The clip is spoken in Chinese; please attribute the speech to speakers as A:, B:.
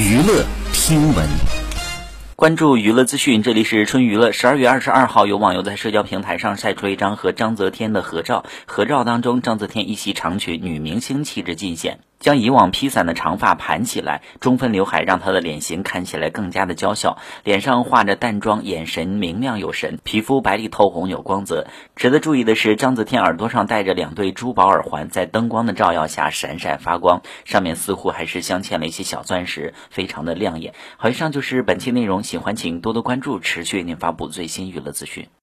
A: 娱乐听闻，
B: 关注娱乐资讯，这里是春娱乐。十二月二十二号，有网友在社交平台上晒出一张和章泽天的合照，合照当中，章泽天一袭长裙，女明星气质尽显。将以往披散的长发盘起来，中分刘海让她的脸型看起来更加的娇小，脸上画着淡妆，眼神明亮有神，皮肤白里透红有光泽。值得注意的是，章泽天耳朵上戴着两对珠宝耳环，在灯光的照耀下闪闪发光，上面似乎还是镶嵌了一些小钻石，非常的亮眼。好，以上就是本期内容，喜欢请多多关注，持续为您发布最新娱乐资讯。